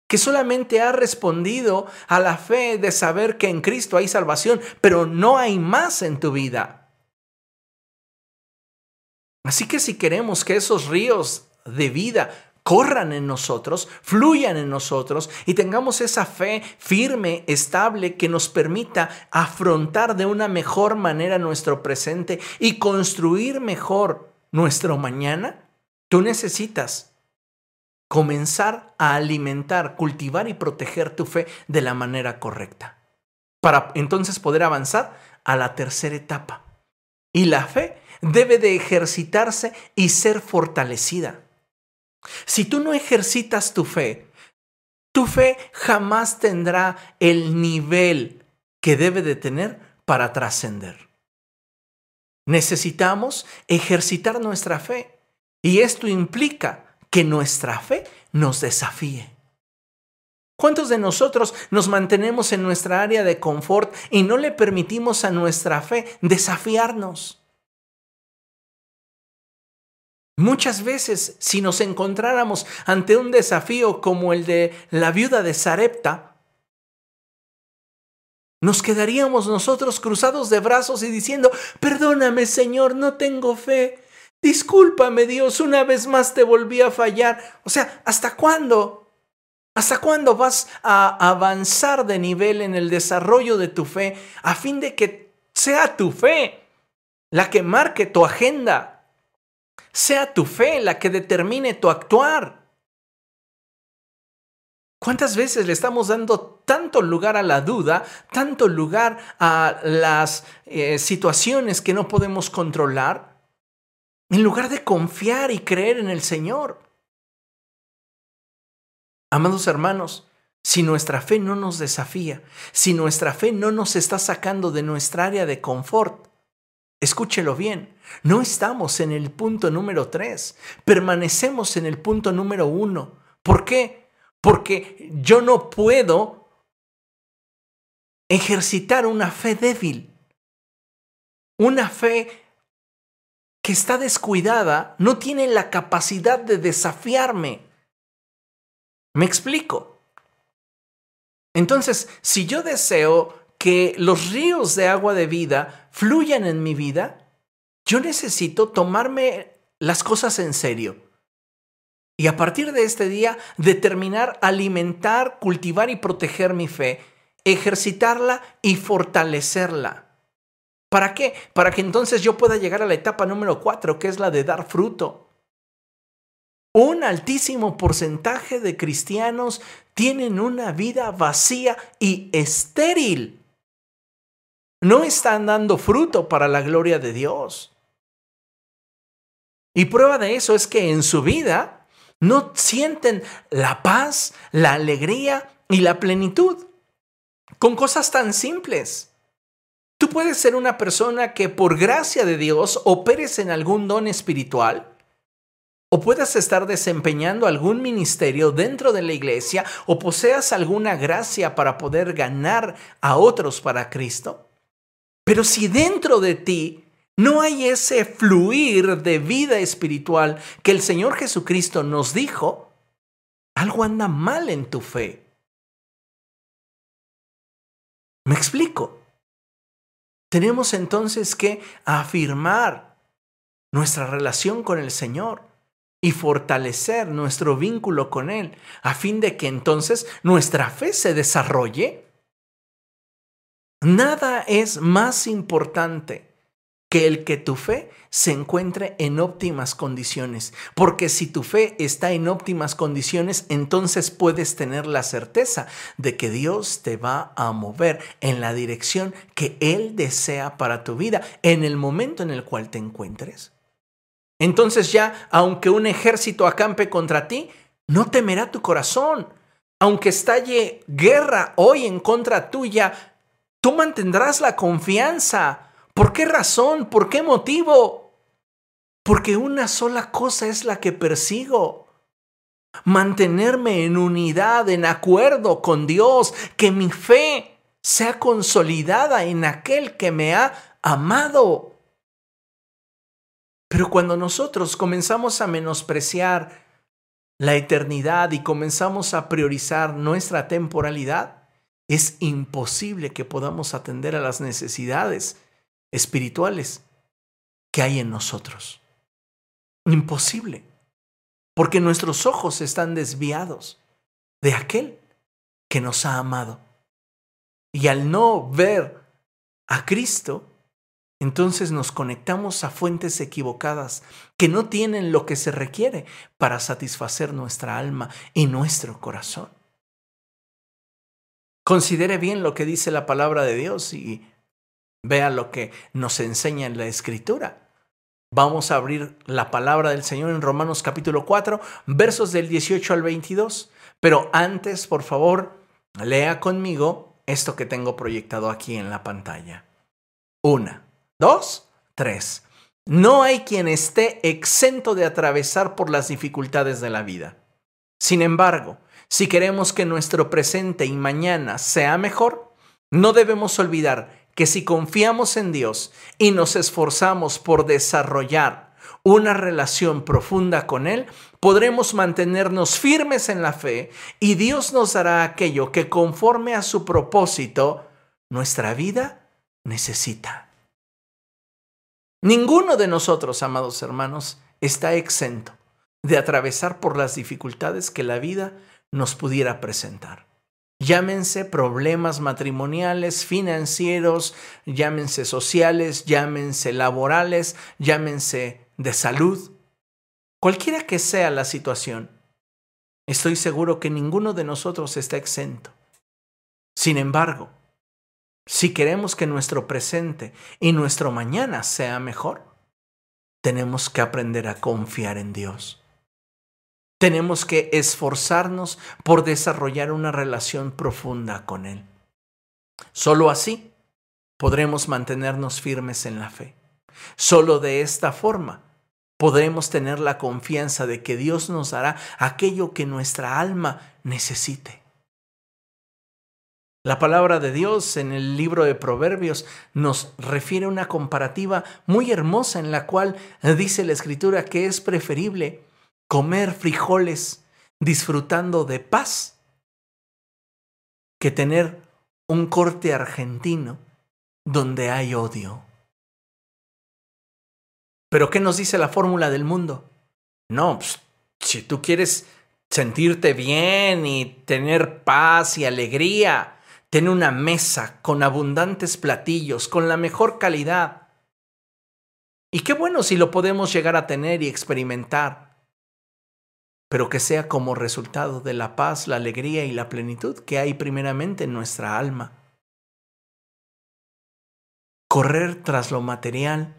que solamente ha respondido a la fe de saber que en Cristo hay salvación, pero no hay más en tu vida. Así que si queremos que esos ríos de vida corran en nosotros, fluyan en nosotros y tengamos esa fe firme, estable, que nos permita afrontar de una mejor manera nuestro presente y construir mejor nuestro mañana, tú necesitas comenzar a alimentar, cultivar y proteger tu fe de la manera correcta, para entonces poder avanzar a la tercera etapa. Y la fe debe de ejercitarse y ser fortalecida. Si tú no ejercitas tu fe, tu fe jamás tendrá el nivel que debe de tener para trascender. Necesitamos ejercitar nuestra fe y esto implica que nuestra fe nos desafíe. ¿Cuántos de nosotros nos mantenemos en nuestra área de confort y no le permitimos a nuestra fe desafiarnos? Muchas veces, si nos encontráramos ante un desafío como el de la viuda de Sarepta, nos quedaríamos nosotros cruzados de brazos y diciendo, perdóname Señor, no tengo fe. Discúlpame Dios, una vez más te volví a fallar. O sea, ¿hasta cuándo? ¿Hasta cuándo vas a avanzar de nivel en el desarrollo de tu fe a fin de que sea tu fe la que marque tu agenda, sea tu fe la que determine tu actuar. ¿Cuántas veces le estamos dando tanto lugar a la duda, tanto lugar a las eh, situaciones que no podemos controlar, en lugar de confiar y creer en el Señor? Amados hermanos, si nuestra fe no nos desafía, si nuestra fe no nos está sacando de nuestra área de confort, Escúchelo bien, no estamos en el punto número tres, permanecemos en el punto número uno. ¿Por qué? Porque yo no puedo ejercitar una fe débil, una fe que está descuidada, no tiene la capacidad de desafiarme. ¿Me explico? Entonces, si yo deseo que los ríos de agua de vida fluyan en mi vida, yo necesito tomarme las cosas en serio. Y a partir de este día, determinar alimentar, cultivar y proteger mi fe, ejercitarla y fortalecerla. ¿Para qué? Para que entonces yo pueda llegar a la etapa número cuatro, que es la de dar fruto. Un altísimo porcentaje de cristianos tienen una vida vacía y estéril no están dando fruto para la gloria de Dios. Y prueba de eso es que en su vida no sienten la paz, la alegría y la plenitud con cosas tan simples. Tú puedes ser una persona que por gracia de Dios operes en algún don espiritual, o puedas estar desempeñando algún ministerio dentro de la iglesia, o poseas alguna gracia para poder ganar a otros para Cristo. Pero si dentro de ti no hay ese fluir de vida espiritual que el Señor Jesucristo nos dijo, algo anda mal en tu fe. ¿Me explico? Tenemos entonces que afirmar nuestra relación con el Señor y fortalecer nuestro vínculo con Él, a fin de que entonces nuestra fe se desarrolle. Nada es más importante que el que tu fe se encuentre en óptimas condiciones. Porque si tu fe está en óptimas condiciones, entonces puedes tener la certeza de que Dios te va a mover en la dirección que Él desea para tu vida en el momento en el cual te encuentres. Entonces ya, aunque un ejército acampe contra ti, no temerá tu corazón. Aunque estalle guerra hoy en contra tuya, tú mantendrás la confianza ¿Por qué razón? ¿Por qué motivo? Porque una sola cosa es la que persigo. Mantenerme en unidad, en acuerdo con Dios, que mi fe sea consolidada en aquel que me ha amado. Pero cuando nosotros comenzamos a menospreciar la eternidad y comenzamos a priorizar nuestra temporalidad, es imposible que podamos atender a las necesidades espirituales que hay en nosotros. Imposible, porque nuestros ojos están desviados de aquel que nos ha amado. Y al no ver a Cristo, entonces nos conectamos a fuentes equivocadas que no tienen lo que se requiere para satisfacer nuestra alma y nuestro corazón. Considere bien lo que dice la palabra de Dios y Vea lo que nos enseña en la escritura. Vamos a abrir la palabra del Señor en Romanos capítulo 4, versos del 18 al 22. Pero antes, por favor, lea conmigo esto que tengo proyectado aquí en la pantalla. Una, dos, tres. No hay quien esté exento de atravesar por las dificultades de la vida. Sin embargo, si queremos que nuestro presente y mañana sea mejor, no debemos olvidar que si confiamos en Dios y nos esforzamos por desarrollar una relación profunda con Él, podremos mantenernos firmes en la fe y Dios nos dará aquello que conforme a su propósito nuestra vida necesita. Ninguno de nosotros, amados hermanos, está exento de atravesar por las dificultades que la vida nos pudiera presentar. Llámense problemas matrimoniales, financieros, llámense sociales, llámense laborales, llámense de salud. Cualquiera que sea la situación, estoy seguro que ninguno de nosotros está exento. Sin embargo, si queremos que nuestro presente y nuestro mañana sea mejor, tenemos que aprender a confiar en Dios. Tenemos que esforzarnos por desarrollar una relación profunda con Él. Solo así podremos mantenernos firmes en la fe. Solo de esta forma podremos tener la confianza de que Dios nos dará aquello que nuestra alma necesite. La palabra de Dios en el libro de Proverbios nos refiere una comparativa muy hermosa en la cual dice la escritura que es preferible comer frijoles disfrutando de paz que tener un corte argentino donde hay odio. Pero ¿qué nos dice la fórmula del mundo? No, pues, si tú quieres sentirte bien y tener paz y alegría, ten una mesa con abundantes platillos, con la mejor calidad. Y qué bueno si lo podemos llegar a tener y experimentar pero que sea como resultado de la paz, la alegría y la plenitud que hay primeramente en nuestra alma. Correr tras lo material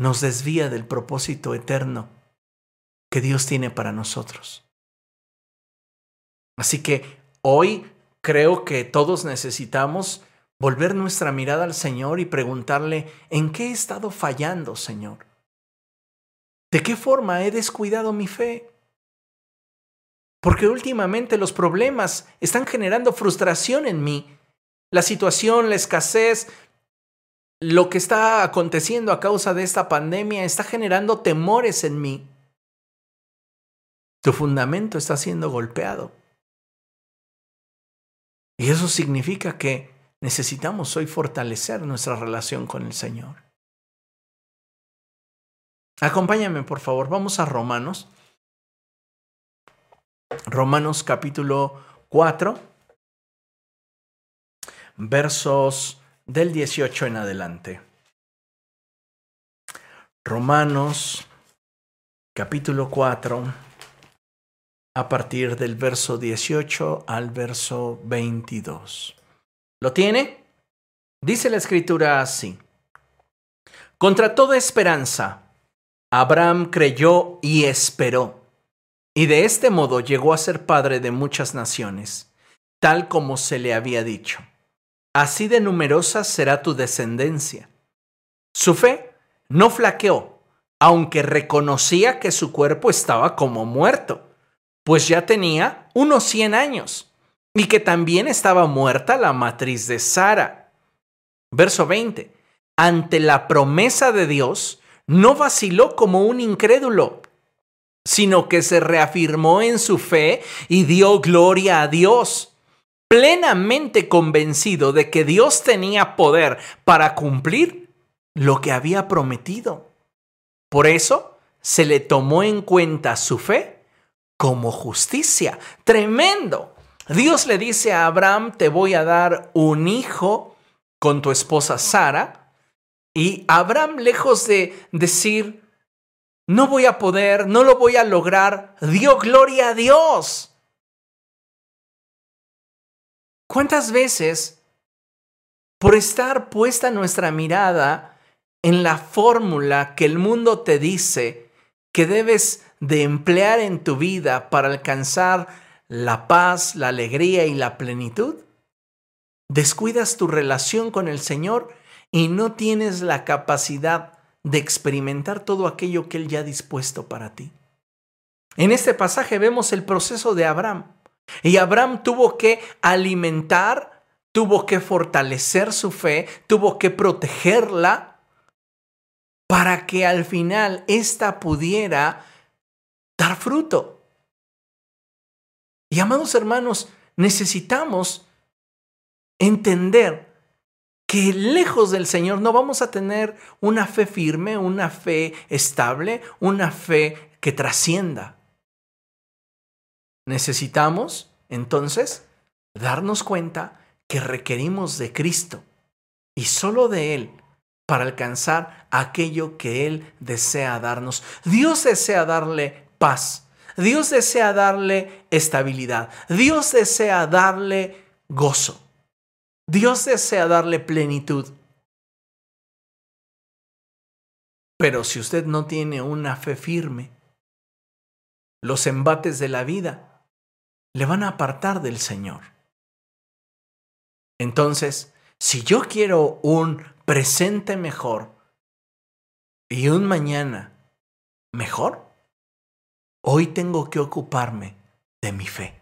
nos desvía del propósito eterno que Dios tiene para nosotros. Así que hoy creo que todos necesitamos volver nuestra mirada al Señor y preguntarle, ¿en qué he estado fallando, Señor? ¿De qué forma he descuidado mi fe? Porque últimamente los problemas están generando frustración en mí. La situación, la escasez, lo que está aconteciendo a causa de esta pandemia está generando temores en mí. Tu fundamento está siendo golpeado. Y eso significa que necesitamos hoy fortalecer nuestra relación con el Señor. Acompáñame, por favor, vamos a Romanos. Romanos capítulo 4, versos del 18 en adelante. Romanos capítulo 4, a partir del verso 18 al verso 22. ¿Lo tiene? Dice la escritura así. Contra toda esperanza, Abraham creyó y esperó, y de este modo llegó a ser padre de muchas naciones, tal como se le había dicho. Así de numerosa será tu descendencia. Su fe no flaqueó, aunque reconocía que su cuerpo estaba como muerto, pues ya tenía unos 100 años, y que también estaba muerta la matriz de Sara. Verso 20. Ante la promesa de Dios, no vaciló como un incrédulo, sino que se reafirmó en su fe y dio gloria a Dios, plenamente convencido de que Dios tenía poder para cumplir lo que había prometido. Por eso se le tomó en cuenta su fe como justicia. Tremendo. Dios le dice a Abraham, te voy a dar un hijo con tu esposa Sara. Y Abraham, lejos de decir, no voy a poder, no lo voy a lograr, dio gloria a Dios. ¿Cuántas veces, por estar puesta nuestra mirada en la fórmula que el mundo te dice que debes de emplear en tu vida para alcanzar la paz, la alegría y la plenitud? Descuidas tu relación con el Señor y no tienes la capacidad de experimentar todo aquello que Él ya ha dispuesto para ti. En este pasaje vemos el proceso de Abraham. Y Abraham tuvo que alimentar, tuvo que fortalecer su fe, tuvo que protegerla para que al final ésta pudiera dar fruto. Y amados hermanos, necesitamos entender que lejos del Señor no vamos a tener una fe firme, una fe estable, una fe que trascienda. Necesitamos, entonces, darnos cuenta que requerimos de Cristo y solo de Él para alcanzar aquello que Él desea darnos. Dios desea darle paz, Dios desea darle estabilidad. Dios desea darle gozo. Dios desea darle plenitud. Pero si usted no tiene una fe firme, los embates de la vida le van a apartar del Señor. Entonces, si yo quiero un presente mejor y un mañana mejor, Hoy tengo que ocuparme de mi fe.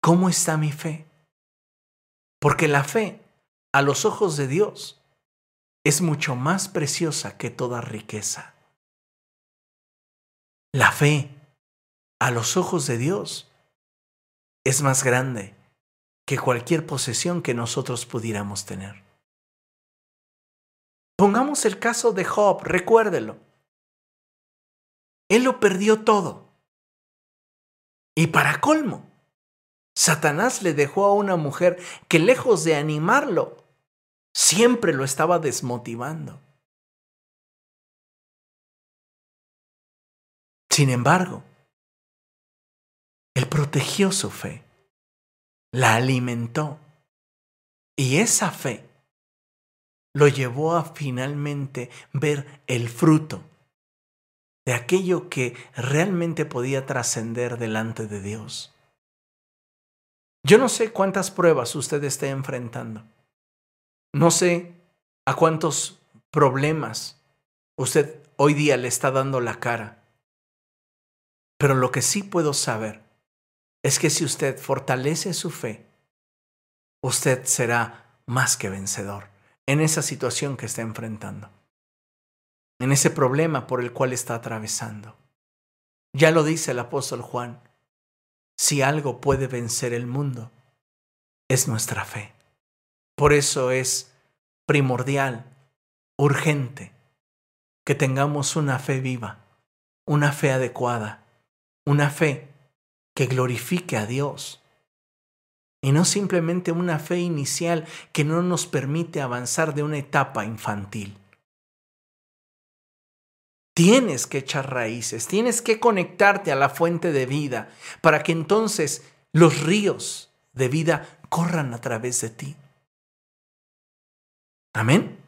¿Cómo está mi fe? Porque la fe, a los ojos de Dios, es mucho más preciosa que toda riqueza. La fe, a los ojos de Dios, es más grande que cualquier posesión que nosotros pudiéramos tener. Pongamos el caso de Job, recuérdelo. Él lo perdió todo. Y para colmo, Satanás le dejó a una mujer que lejos de animarlo, siempre lo estaba desmotivando. Sin embargo, él protegió su fe, la alimentó y esa fe lo llevó a finalmente ver el fruto de aquello que realmente podía trascender delante de Dios. Yo no sé cuántas pruebas usted esté enfrentando. No sé a cuántos problemas usted hoy día le está dando la cara. Pero lo que sí puedo saber es que si usted fortalece su fe, usted será más que vencedor en esa situación que está enfrentando en ese problema por el cual está atravesando. Ya lo dice el apóstol Juan, si algo puede vencer el mundo, es nuestra fe. Por eso es primordial, urgente, que tengamos una fe viva, una fe adecuada, una fe que glorifique a Dios. Y no simplemente una fe inicial que no nos permite avanzar de una etapa infantil. Tienes que echar raíces, tienes que conectarte a la fuente de vida para que entonces los ríos de vida corran a través de ti. Amén.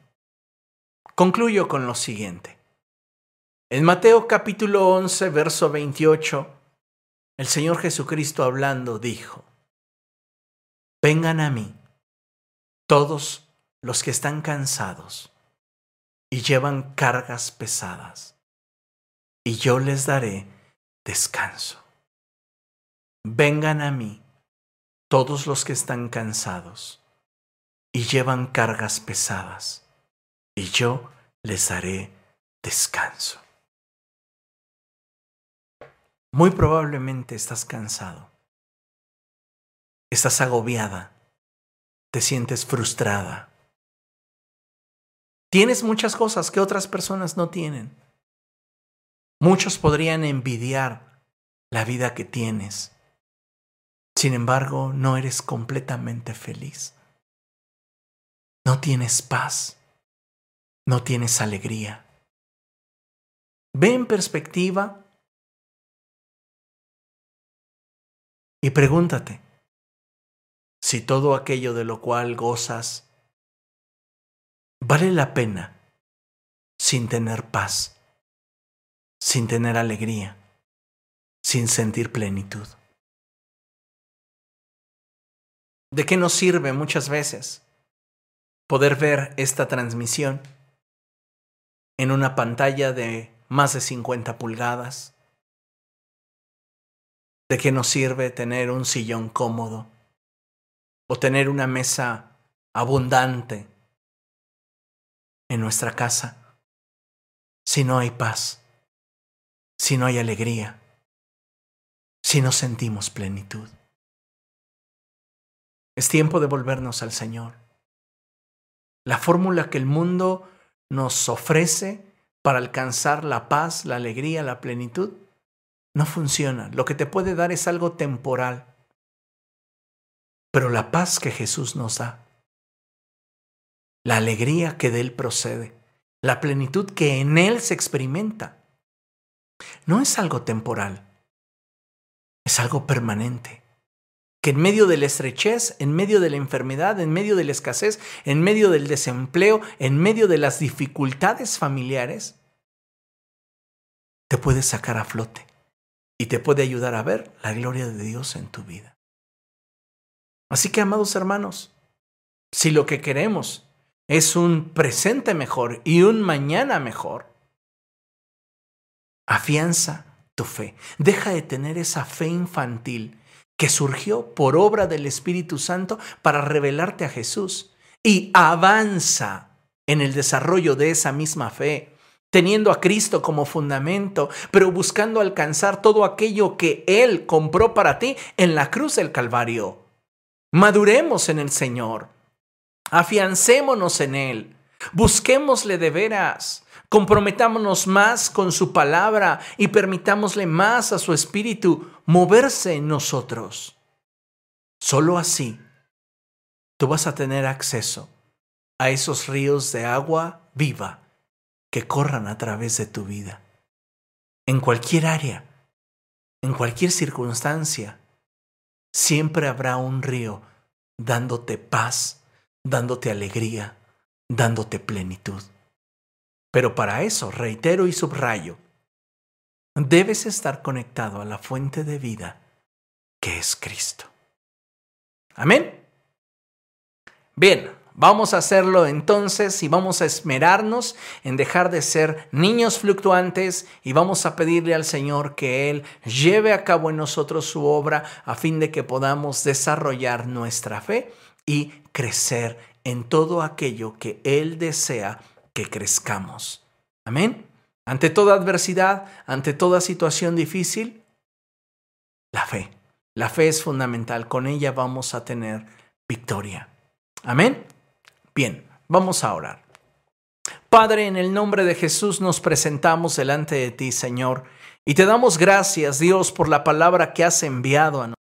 Concluyo con lo siguiente. En Mateo capítulo 11, verso 28, el Señor Jesucristo hablando dijo, Vengan a mí todos los que están cansados y llevan cargas pesadas, y yo les daré descanso. Vengan a mí todos los que están cansados y llevan cargas pesadas, y yo les daré descanso. Muy probablemente estás cansado, estás agobiada, te sientes frustrada. Tienes muchas cosas que otras personas no tienen. Muchos podrían envidiar la vida que tienes. Sin embargo, no eres completamente feliz. No tienes paz. No tienes alegría. Ve en perspectiva y pregúntate si todo aquello de lo cual gozas vale la pena sin tener paz, sin tener alegría, sin sentir plenitud. ¿De qué nos sirve muchas veces poder ver esta transmisión en una pantalla de más de 50 pulgadas. ¿De qué nos sirve tener un sillón cómodo o tener una mesa abundante en nuestra casa si no hay paz, si no hay alegría, si no sentimos plenitud? Es tiempo de volvernos al Señor la fórmula que el mundo nos ofrece para alcanzar la paz, la alegría, la plenitud, no funciona. Lo que te puede dar es algo temporal. Pero la paz que Jesús nos da, la alegría que de Él procede, la plenitud que en Él se experimenta, no es algo temporal, es algo permanente que en medio de la estrechez, en medio de la enfermedad, en medio de la escasez, en medio del desempleo, en medio de las dificultades familiares, te puede sacar a flote y te puede ayudar a ver la gloria de Dios en tu vida. Así que, amados hermanos, si lo que queremos es un presente mejor y un mañana mejor, afianza tu fe. Deja de tener esa fe infantil que surgió por obra del Espíritu Santo para revelarte a Jesús y avanza en el desarrollo de esa misma fe, teniendo a Cristo como fundamento, pero buscando alcanzar todo aquello que Él compró para ti en la cruz del Calvario. Maduremos en el Señor, afiancémonos en Él, busquémosle de veras, Comprometámonos más con su palabra y permitámosle más a su espíritu moverse en nosotros. Solo así tú vas a tener acceso a esos ríos de agua viva que corran a través de tu vida. En cualquier área, en cualquier circunstancia, siempre habrá un río dándote paz, dándote alegría, dándote plenitud. Pero para eso, reitero y subrayo, debes estar conectado a la fuente de vida que es Cristo. Amén. Bien, vamos a hacerlo entonces y vamos a esmerarnos en dejar de ser niños fluctuantes y vamos a pedirle al Señor que Él lleve a cabo en nosotros su obra a fin de que podamos desarrollar nuestra fe y crecer en todo aquello que Él desea que crezcamos. Amén. Ante toda adversidad, ante toda situación difícil, la fe. La fe es fundamental. Con ella vamos a tener victoria. Amén. Bien, vamos a orar. Padre, en el nombre de Jesús nos presentamos delante de ti, Señor, y te damos gracias, Dios, por la palabra que has enviado a nosotros.